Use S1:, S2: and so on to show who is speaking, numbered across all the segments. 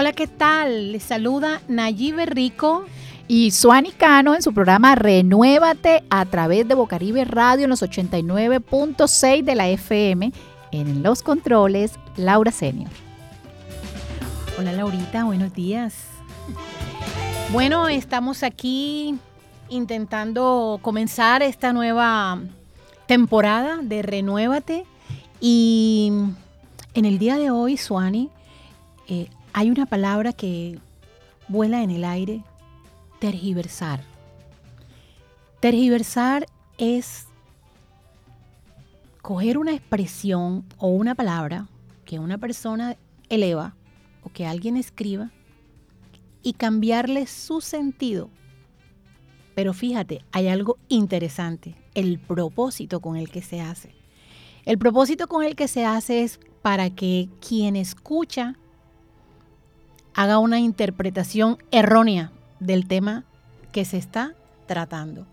S1: Hola, ¿qué tal? Les saluda Nayibe Rico
S2: y Suani Cano en su programa Renuévate a través de Bocaribe Radio en los 89.6 de la FM. En los controles, Laura Senior.
S1: Hola Laurita, buenos días. Bueno, estamos aquí intentando comenzar esta nueva temporada de Renuévate y en el día de hoy, Suani, eh, hay una palabra que vuela en el aire, tergiversar. Tergiversar es coger una expresión o una palabra que una persona eleva o que alguien escriba y cambiarle su sentido. Pero fíjate, hay algo interesante, el propósito con el que se hace. El propósito con el que se hace es para que quien escucha haga una interpretación errónea del tema que se está tratando.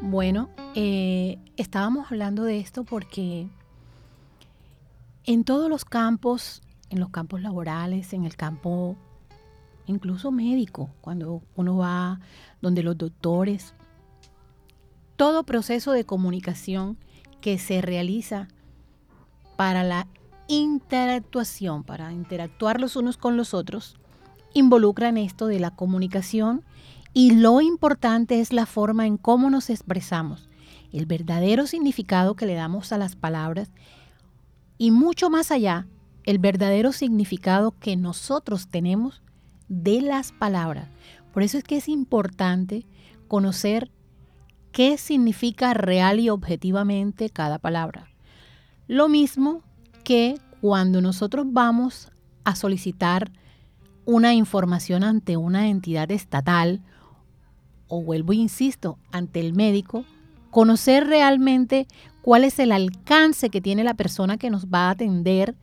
S1: Bueno, eh, estábamos hablando de esto porque en todos los campos, en los campos laborales, en el campo incluso médico, cuando uno va donde los doctores, todo proceso de comunicación que se realiza para la interactuación, para interactuar los unos con los otros, involucran esto de la comunicación y lo importante es la forma en cómo nos expresamos, el verdadero significado que le damos a las palabras y mucho más allá, el verdadero significado que nosotros tenemos de las palabras. Por eso es que es importante conocer qué significa real y objetivamente cada palabra. Lo mismo que cuando nosotros vamos a solicitar una información ante una entidad estatal, o vuelvo e insisto, ante el médico, conocer realmente cuál es el alcance que tiene la persona que nos va a atender,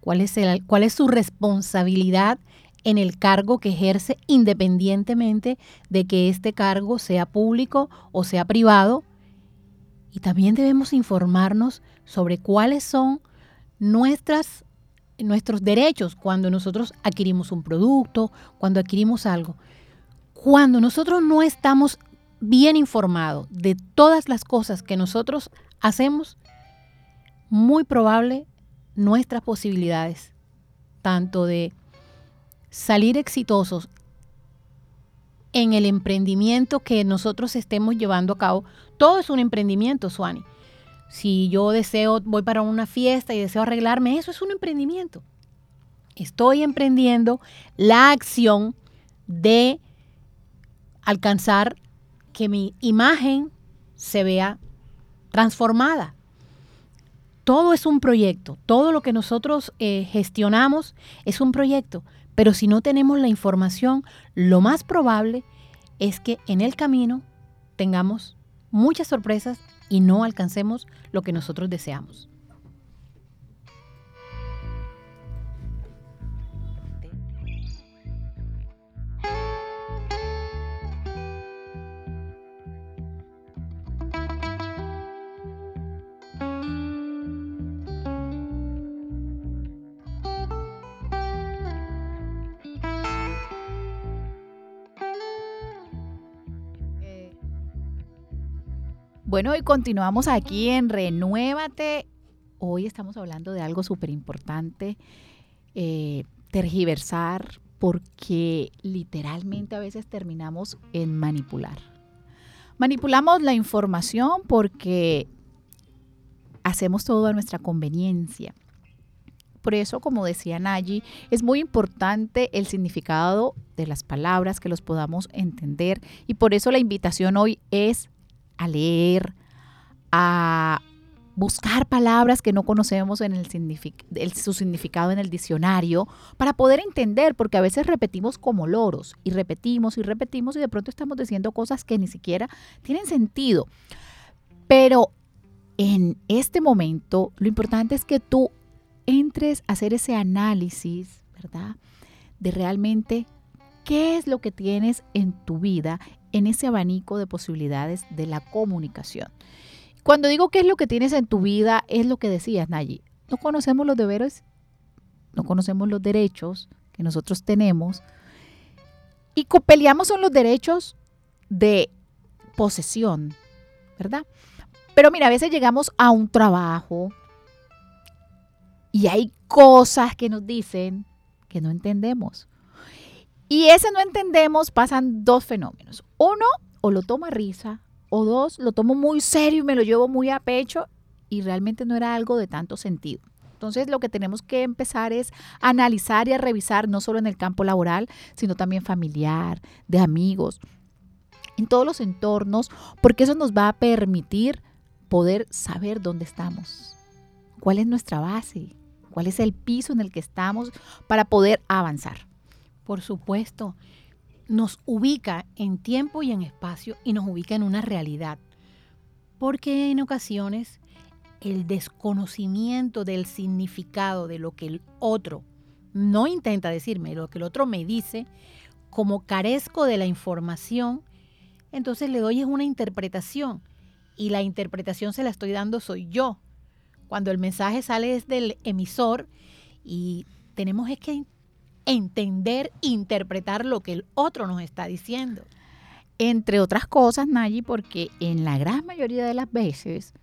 S1: cuál es, el, cuál es su responsabilidad en el cargo que ejerce independientemente de que este cargo sea público o sea privado. Y también debemos informarnos sobre cuáles son nuestras, nuestros derechos cuando nosotros adquirimos un producto, cuando adquirimos algo. Cuando nosotros no estamos bien informados de todas las cosas que nosotros hacemos, muy probable nuestras posibilidades, tanto de salir exitosos en el emprendimiento que nosotros estemos llevando a cabo. Todo es un emprendimiento, Suani. Si yo deseo, voy para una fiesta y deseo arreglarme, eso es un emprendimiento. Estoy emprendiendo la acción de alcanzar que mi imagen se vea transformada. Todo es un proyecto, todo lo que nosotros eh, gestionamos es un proyecto, pero si no tenemos la información, lo más probable es que en el camino tengamos muchas sorpresas y no alcancemos lo que nosotros deseamos.
S2: Bueno, hoy continuamos aquí en Renuévate. Hoy estamos hablando de algo súper importante, eh, tergiversar, porque literalmente a veces terminamos en manipular. Manipulamos la información porque hacemos todo a nuestra conveniencia. Por eso, como decía Nayi, es muy importante el significado de las palabras, que los podamos entender. Y por eso la invitación hoy es a leer, a buscar palabras que no conocemos en el, su significado en el diccionario para poder entender, porque a veces repetimos como loros y repetimos y repetimos y de pronto estamos diciendo cosas que ni siquiera tienen sentido. Pero en este momento lo importante es que tú entres a hacer ese análisis, ¿verdad? De realmente qué es lo que tienes en tu vida en ese abanico de posibilidades de la comunicación. Cuando digo qué es lo que tienes en tu vida, es lo que decías, Nayi. No conocemos los deberes, no conocemos los derechos que nosotros tenemos y peleamos son los derechos de posesión, ¿verdad? Pero mira, a veces llegamos a un trabajo y hay cosas que nos dicen que no entendemos. Y ese no entendemos pasan dos fenómenos. Uno, o lo tomo a risa, o dos, lo tomo muy serio y me lo llevo muy a pecho y realmente no era algo de tanto sentido. Entonces lo que tenemos que empezar es analizar y revisar no solo en el campo laboral, sino también familiar, de amigos, en todos los entornos, porque eso nos va a permitir poder saber dónde estamos, cuál es nuestra base, cuál es el piso en el que estamos para poder avanzar.
S1: Por supuesto, nos ubica en tiempo y en espacio y nos ubica en una realidad. Porque en ocasiones el desconocimiento del significado de lo que el otro no intenta decirme, lo que el otro me dice, como carezco de la información, entonces le doy es una interpretación y la interpretación se la estoy dando soy yo. Cuando el mensaje sale desde el emisor y tenemos es que entender, interpretar lo que el otro nos está diciendo.
S2: Entre otras cosas, Nayi, porque en la gran mayoría de las veces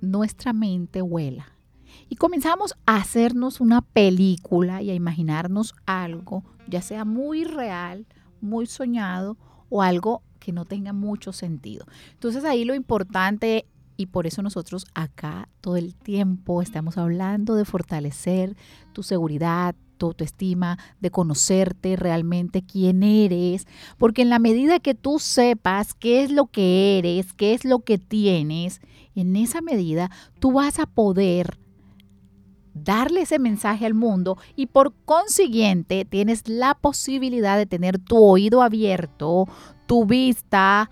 S2: nuestra mente vuela y comenzamos a hacernos una película y a imaginarnos algo, ya sea muy real, muy soñado o algo que no tenga mucho sentido. Entonces ahí lo importante y por eso nosotros acá todo el tiempo estamos hablando de fortalecer tu seguridad, tu autoestima, de conocerte realmente quién eres, porque en la medida que tú sepas qué es lo que eres, qué es lo que tienes, en esa medida tú vas a poder darle ese mensaje al mundo y por consiguiente tienes la posibilidad de tener tu oído abierto, tu vista,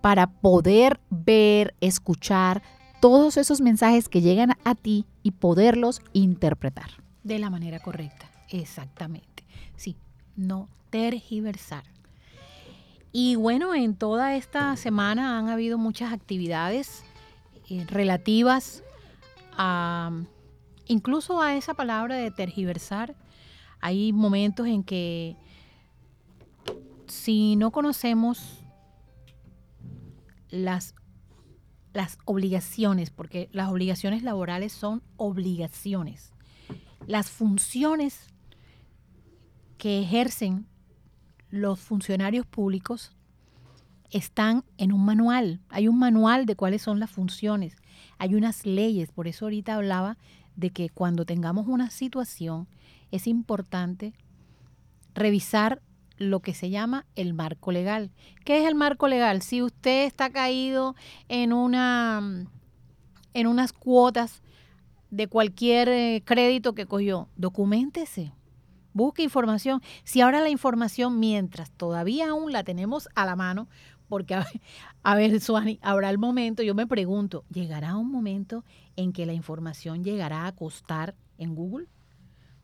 S2: para poder ver, escuchar todos esos mensajes que llegan a ti y poderlos interpretar.
S1: De la manera correcta. Exactamente. Sí, no tergiversar. Y bueno, en toda esta semana han habido muchas actividades eh, relativas a incluso a esa palabra de tergiversar. Hay momentos en que si no conocemos las, las obligaciones, porque las obligaciones laborales son obligaciones, las funciones que ejercen los funcionarios públicos están en un manual. Hay un manual de cuáles son las funciones. Hay unas leyes. Por eso ahorita hablaba de que cuando tengamos una situación es importante revisar lo que se llama el marco legal. ¿Qué es el marco legal? Si usted está caído en una en unas cuotas de cualquier eh, crédito que cogió, documentese Busque información. Si ahora la información, mientras todavía aún la tenemos a la mano, porque a, ver, Suani, habrá el momento, yo me pregunto, ¿llegará un momento en que la información llegará a costar en Google?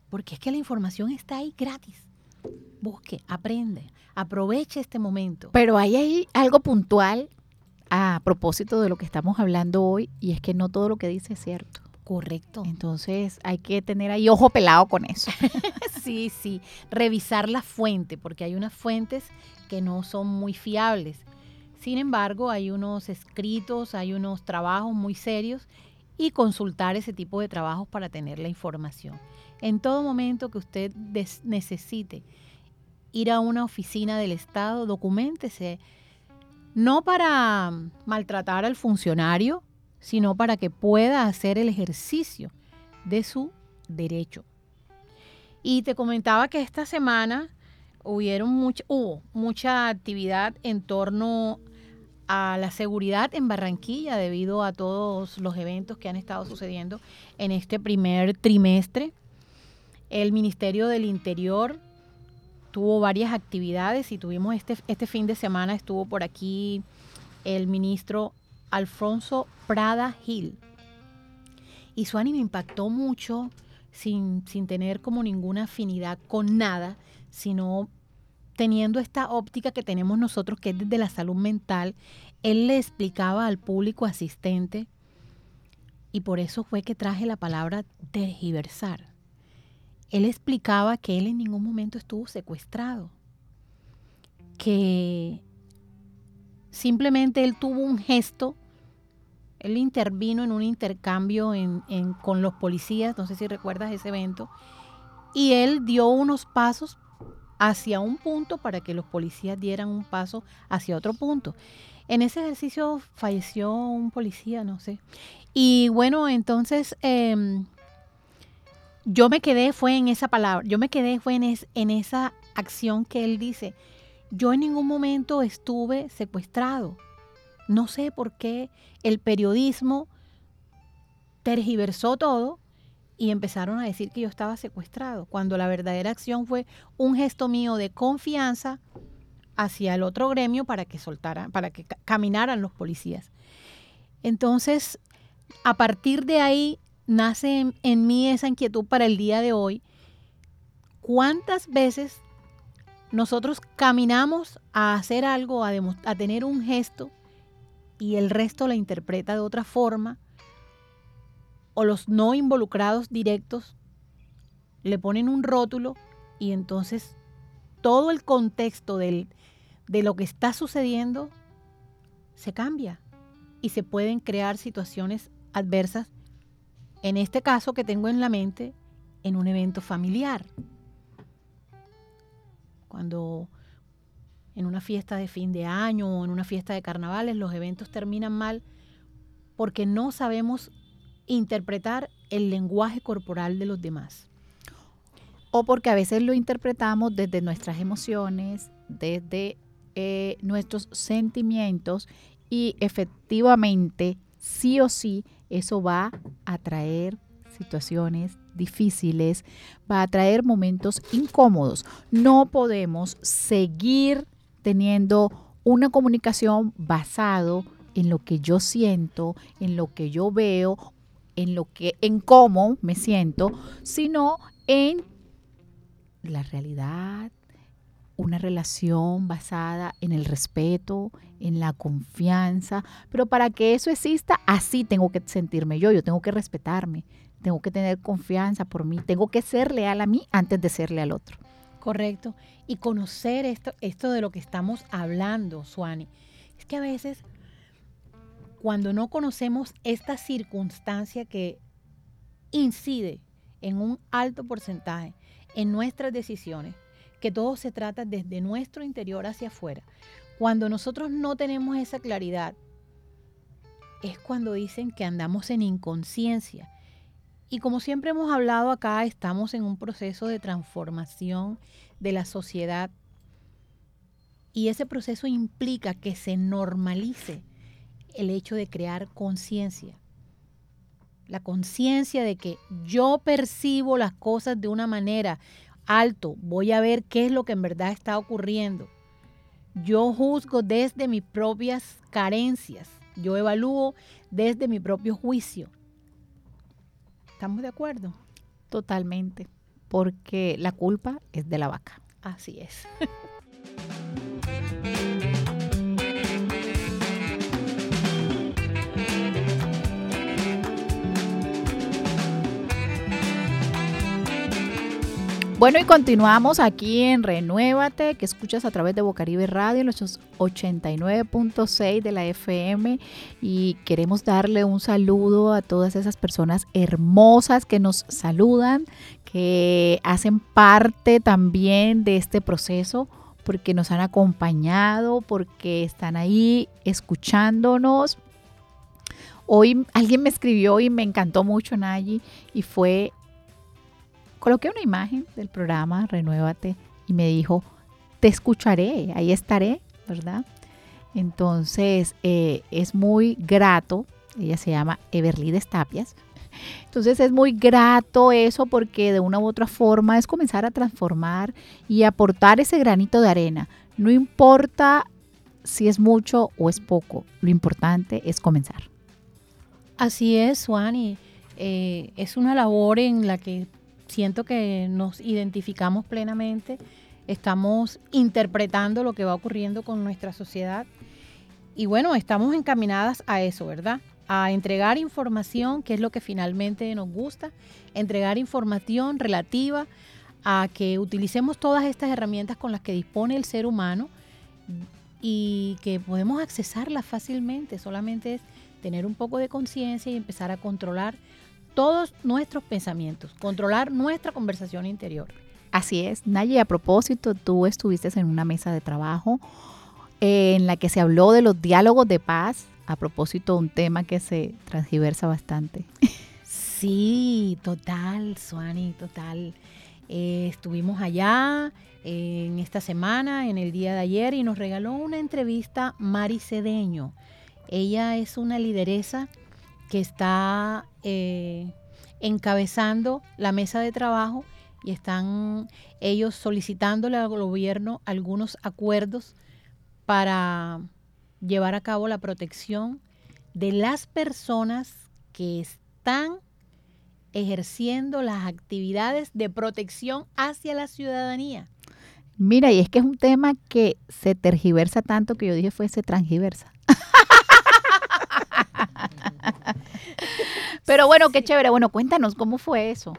S1: Porque es que la información está ahí gratis. Busque, aprende, aproveche este momento.
S2: Pero hay ahí algo puntual a propósito de lo que estamos hablando hoy y es que no todo lo que dice es cierto.
S1: Correcto.
S2: Entonces hay que tener ahí ojo pelado con eso.
S1: sí, sí. Revisar la fuente, porque hay unas fuentes que no son muy fiables. Sin embargo, hay unos escritos, hay unos trabajos muy serios y consultar ese tipo de trabajos para tener la información. En todo momento que usted necesite ir a una oficina del Estado, documentese, no para maltratar al funcionario, sino para que pueda hacer el ejercicio de su derecho. Y te comentaba que esta semana hubieron hubo mucha actividad en torno a la seguridad en Barranquilla debido a todos los eventos que han estado sucediendo en este primer trimestre. El Ministerio del Interior tuvo varias actividades y tuvimos este, este fin de semana, estuvo por aquí el ministro Alfonso Prada Gil. Y su ánimo impactó mucho sin, sin tener como ninguna afinidad con nada, sino teniendo esta óptica que tenemos nosotros, que es desde la salud mental, él le explicaba al público asistente, y por eso fue que traje la palabra tergiversar. Él explicaba que él en ningún momento estuvo secuestrado, que simplemente él tuvo un gesto, él intervino en un intercambio con los policías, no sé si recuerdas ese evento, y él dio unos pasos hacia un punto para que los policías dieran un paso hacia otro punto. En ese ejercicio falleció un policía, no sé. Y bueno, entonces em, yo me quedé, fue en esa palabra, yo me quedé, fue en, en esa acción que él dice. Yo en ningún momento estuve secuestrado. No sé por qué el periodismo tergiversó todo y empezaron a decir que yo estaba secuestrado, cuando la verdadera acción fue un gesto mío de confianza hacia el otro gremio para que soltaran, para que caminaran los policías. Entonces, a partir de ahí nace en, mí esa inquietud para el día de hoy. ¿Cuántas veces nosotros caminamos a hacer algo, a, tener un gesto y el resto la interpreta de otra forma? O los no involucrados directos le ponen un rótulo y entonces todo el contexto de lo que está sucediendo se cambia y se pueden crear situaciones adversas, en este caso que tengo en la mente, en un evento familiar. Cuando en una fiesta de fin de año o en una fiesta de carnavales los eventos terminan mal porque no sabemos interpretar el lenguaje corporal de los demás.
S2: O porque a veces lo interpretamos desde nuestras emociones, desde eh, nuestros sentimientos y efectivamente, sí o sí, eso va a traer situaciones difíciles, va a traer momentos incómodos. No podemos seguir teniendo una comunicación basado en lo que yo siento, en lo que yo veo, en lo que en cómo me siento, sino en la realidad, una relación basada en el respeto, en la confianza, pero para que eso exista, así tengo que sentirme yo, yo tengo que respetarme, tengo que tener confianza por mí, tengo que ser leal a mí antes de serle al otro.
S1: Correcto. Y conocer esto, esto de lo que estamos hablando, Suani. Es que a veces, cuando no conocemos esta circunstancia que incide en un alto porcentaje en nuestras decisiones, que todo se trata desde nuestro interior hacia afuera. Cuando nosotros no tenemos esa claridad, es cuando dicen que andamos en inconsciencia. Y como siempre hemos hablado acá, estamos en un proceso de transformación de la sociedad. Y ese proceso implica que se normalice el hecho de crear conciencia. La conciencia de que yo percibo las cosas de una manera, alto, voy a ver qué es lo que en verdad está ocurriendo. Yo juzgo desde mis propias carencias, yo evalúo desde mi propio juicio. ¿Estamos de acuerdo?
S2: Totalmente, porque la culpa es de la vaca.
S1: Así es.
S2: Bueno, y continuamos aquí en Renuévate, que escuchas a través de Bocaribe Radio, los 89.6 de la FM. Y queremos darle un saludo a todas esas personas hermosas que nos saludan, que hacen parte también de este proceso, porque nos han acompañado, porque están ahí escuchándonos. Hoy alguien me escribió y me encantó mucho, Nayi, y fue coloqué una imagen del programa Renuévate y me dijo, te escucharé, ahí estaré, ¿verdad? Entonces eh, es muy grato, ella se llama Everly Tapias, entonces es muy grato eso porque de una u otra forma es comenzar a transformar y aportar ese granito de arena. No importa si es mucho o es poco, lo importante es comenzar.
S1: Así es, Suani. Eh, es una labor en la que siento que nos identificamos plenamente estamos interpretando lo que va ocurriendo con nuestra sociedad. Y bueno, estamos encaminadas a eso, ¿verdad? A entregar información, que es lo que finalmente nos gusta, entregar información relativa a que utilicemos todas estas herramientas con las que dispone el ser humano y que podemos accesarlas fácilmente. Solamente es tener un poco de conciencia y empezar a controlar todos nuestros pensamientos, controlar nuestra conversación interior.
S2: Así es, Naye, a propósito, tú estuviste en una mesa de trabajo eh, en la que se habló de los diálogos de paz, a propósito un tema que se transgiversa bastante.
S1: Sí, total, Suani, total. Eh, estuvimos allá eh, en esta semana, en el día de ayer, y nos regaló una entrevista Mari Cedeño. Ella es una lideresa que está encabezando la mesa de trabajo y están ellos solicitándole al gobierno algunos acuerdos para llevar a cabo la protección de las personas que están ejerciendo las actividades de protección hacia la ciudadanía.
S2: Mira, y es que es un tema que se tergiversa tanto que yo dije fue se transgiversa. Pero bueno, qué chévere. Bueno, cuéntanos cómo fue eso.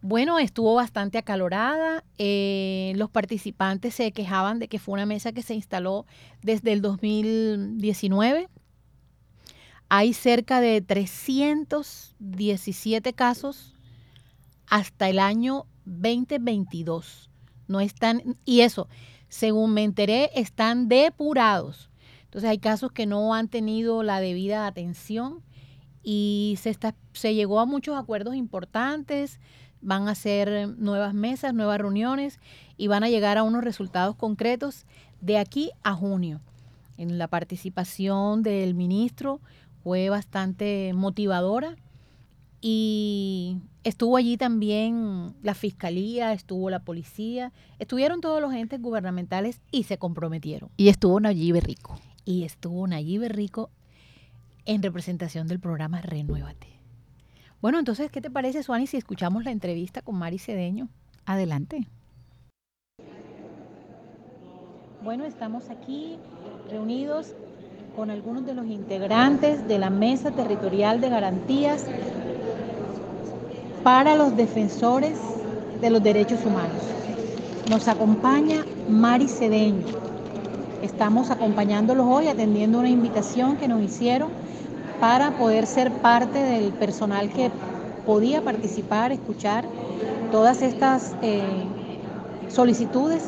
S1: Bueno, estuvo bastante acalorada. Eh, los participantes se quejaban de que fue una mesa que se instaló desde el 2019. Hay cerca de 317 casos hasta el año 2022. No están, y eso, según me enteré, están depurados. Entonces hay casos que no han tenido la debida atención y se, está, se llegó a muchos acuerdos importantes van a hacer nuevas mesas, nuevas reuniones y van a llegar a unos resultados concretos de aquí a junio. En la participación del ministro fue bastante motivadora y estuvo allí también la fiscalía, estuvo la policía, estuvieron todos los entes gubernamentales y se comprometieron.
S2: Y estuvo Nayib Rico.
S1: Y estuvo Nayib Rico en representación del programa Renuévate. Bueno, entonces, ¿qué te parece, Suani, si escuchamos la entrevista con Mari Cedeño?
S2: Adelante.
S1: Bueno, estamos aquí reunidos con algunos de los integrantes de la Mesa Territorial de Garantías para los defensores de los derechos humanos. Nos acompaña Mari Cedeño. Estamos acompañándolos hoy atendiendo una invitación que nos hicieron para poder ser parte del personal que podía participar, escuchar todas estas eh, solicitudes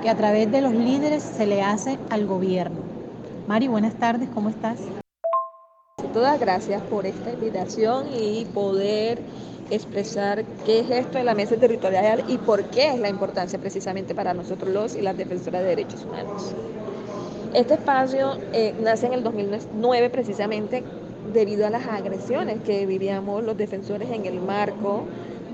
S1: que a través de los líderes se le hace al gobierno. Mari, buenas tardes, ¿cómo estás?
S3: Todas gracias por esta invitación y poder expresar qué es esto de la mesa territorial y por qué es la importancia precisamente para nosotros los y las defensoras de derechos humanos. Este espacio eh, nace en el 2009 precisamente debido a las agresiones que vivíamos los defensores en el marco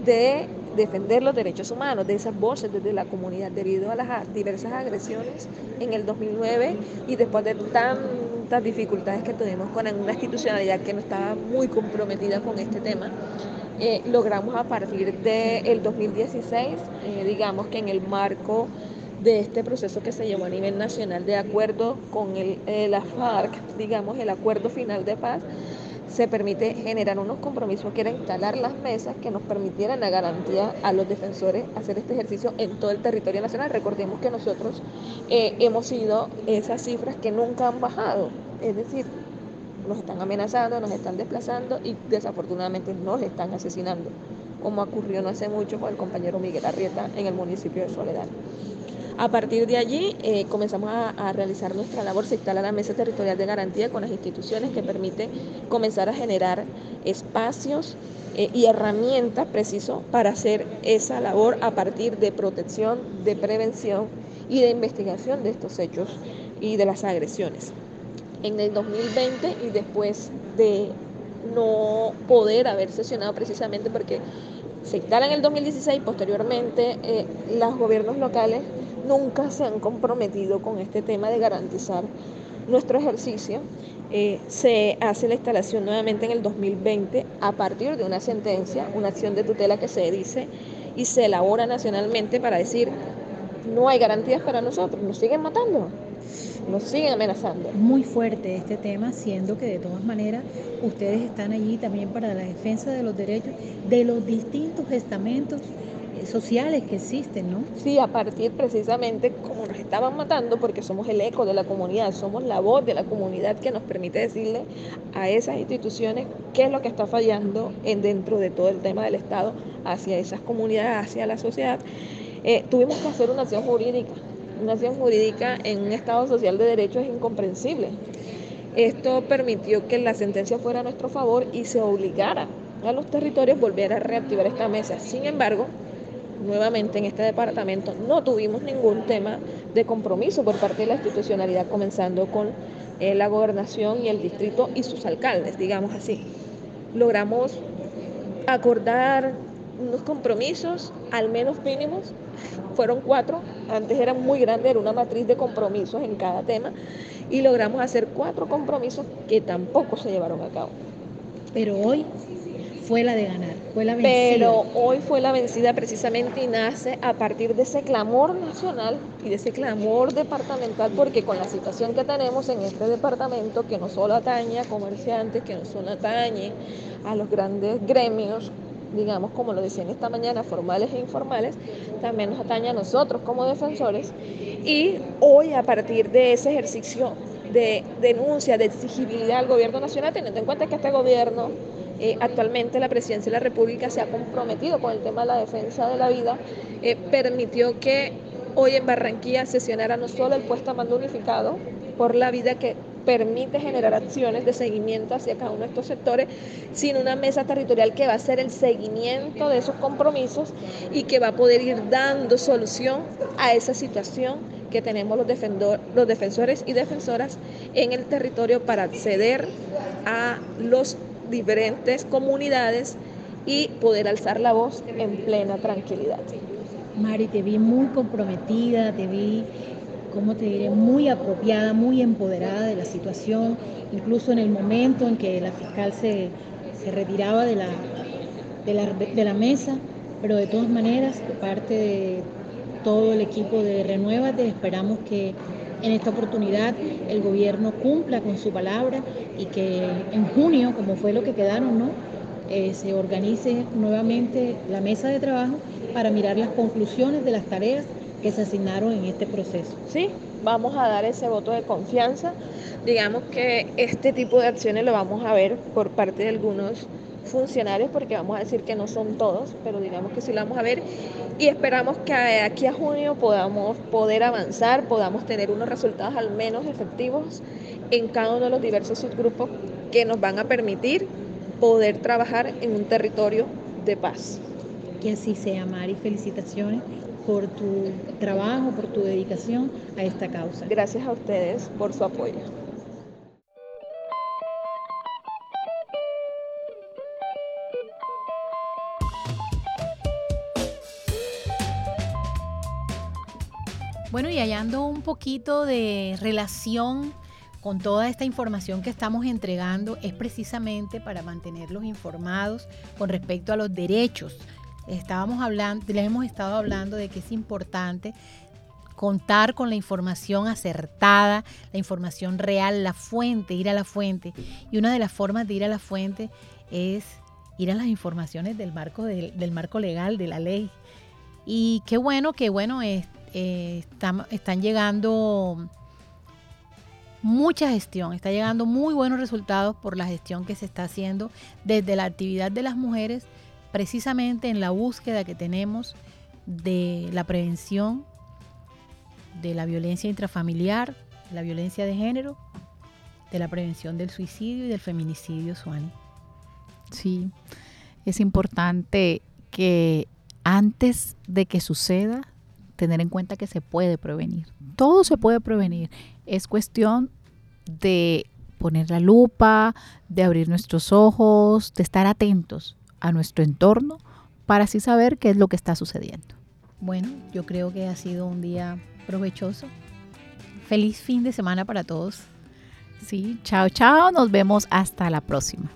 S3: de defender los derechos humanos, de esas voces desde la comunidad, debido a las diversas agresiones en el 2009 y después de tantas dificultades que tuvimos con una institucionalidad que no estaba muy comprometida con este tema. Eh, logramos a partir del 2016, eh, digamos que en el marco de este proceso que se llevó a nivel nacional de acuerdo con el, eh, la FARC, digamos, el acuerdo final de paz, se permite generar unos compromisos que era instalar las mesas que nos permitieran la garantía a los defensores hacer este ejercicio en todo el territorio nacional. Recordemos que nosotros eh, hemos sido esas cifras que nunca han bajado, es decir, nos están amenazando, nos están desplazando y desafortunadamente nos están asesinando, como ocurrió no hace mucho con el compañero Miguel Arrieta en el municipio de Soledad. A partir de allí eh, comenzamos a, realizar nuestra labor, se instala la mesa territorial de garantía con las instituciones que permiten comenzar a generar espacios eh, y herramientas precisos para hacer esa labor a partir de protección, de prevención y de investigación de estos hechos y de las agresiones. En el 2020 y después de no poder haber sesionado precisamente porque se instala en el 2016, posteriormente eh, los gobiernos locales nunca se han comprometido con este tema de garantizar nuestro ejercicio. Eh, se hace la instalación nuevamente en el 2020 a partir de una sentencia, una acción de tutela que se dice y se elabora nacionalmente para decir no hay garantías para nosotros, nos siguen matando, nos siguen amenazando.
S1: Muy fuerte este tema, siendo que de todas maneras ustedes están allí también para la defensa de los derechos de los distintos estamentos sociales que existen, ¿no?
S3: Sí, a partir precisamente como nos estaban matando, porque somos el eco de la comunidad, somos la voz de la comunidad que nos permite decirle a esas instituciones qué es lo que está fallando en, dentro de todo el tema del Estado hacia esas comunidades, hacia la sociedad. Eh, tuvimos que hacer una acción jurídica. Una acción jurídica en un Estado social de derecho es incomprensible. Esto permitió que la sentencia fuera a nuestro favor y se obligara a los territorios volver a reactivar esta mesa. Sin embargo, nuevamente en este departamento no tuvimos ningún tema de compromiso por parte de la institucionalidad, comenzando con eh, la gobernación y el distrito y sus alcaldes, digamos así. Logramos acordar unos compromisos, al menos mínimos, fueron cuatro, antes eran muy grandes, era una matriz de compromisos en cada tema, y logramos hacer cuatro compromisos que tampoco se llevaron a cabo.
S1: Pero hoy fue la de ganar,
S3: Pero hoy fue la vencida precisamente y nace a partir de ese clamor nacional y de ese clamor departamental, porque con la situación que tenemos en este departamento, que no solo atañe a comerciantes, que no solo atañe a los grandes gremios, digamos, como lo decían esta mañana, formales e informales, también nos atañe a nosotros como defensores. Y hoy, a partir de ese ejercicio de denuncia, de exigibilidad al gobierno nacional, teniendo en cuenta que este gobierno eh, actualmente la presidencia de la República se ha comprometido con el tema de la defensa de la vida, eh, permitió que hoy en Barranquilla sesionara no solo el puesto a mando unificado por la vida que permite generar acciones de seguimiento hacia cada uno de estos sectores, sino una mesa territorial que va a hacer el seguimiento de esos compromisos y que va a poder ir dando solución a esa situación que tenemos los, los defensores y defensoras en el territorio para acceder a los diferentes comunidades y poder alzar la voz en plena tranquilidad.
S1: Mari, te vi muy comprometida, te vi, como te diré, muy apropiada, muy empoderada de la situación, incluso en el momento en que la fiscal se, retiraba de la, de la, de la mesa, pero de todas maneras, parte de todo el equipo de Renuévate, esperamos que en esta oportunidad el gobierno cumpla con su palabra y que en junio, como fue lo que quedaron, ¿no? Eh, se organice nuevamente la mesa de trabajo para mirar las conclusiones de las tareas que se asignaron en este proceso.
S3: Sí, vamos a dar ese voto de confianza. Digamos que este tipo de acciones lo vamos a ver por parte de algunos funcionarios, porque vamos a decir que no son todos, pero digamos que sí lo vamos a ver y esperamos que aquí a junio podamos poder avanzar, podamos tener unos resultados al menos efectivos en cada uno de los diversos subgrupos que nos van a permitir poder trabajar en un territorio de paz.
S1: Que así sea, Mari. Felicitaciones por tu trabajo, por tu dedicación a esta causa.
S3: Gracias a ustedes por su apoyo.
S1: Bueno, y hallando un poquito de relación con toda esta información que estamos entregando, es precisamente para mantenerlos informados con respecto a los derechos. Estábamos hablando, les hemos estado hablando de que es importante contar con la información acertada, la información real, la fuente, ir a la fuente. Y una de las formas de ir a la fuente es ir a las informaciones del marco, del, marco legal, de la ley. Y qué bueno, qué bueno, es eh, están, llegando mucha gestión, está llegando muy buenos resultados por la gestión que se está haciendo desde la actividad de las mujeres, precisamente en la búsqueda que tenemos de la prevención de la violencia intrafamiliar, la violencia de género, de la prevención del suicidio y del feminicidio, Suani.
S2: Sí, es importante que antes de que suceda tener en cuenta que se puede prevenir. Todo se puede prevenir. Es cuestión de poner la lupa, de abrir nuestros ojos, de estar atentos a nuestro entorno para así saber qué es lo que está sucediendo.
S1: Bueno, yo creo que ha sido un día provechoso. Feliz fin de semana para todos.
S2: Sí, chao, chao. Nos vemos hasta la próxima.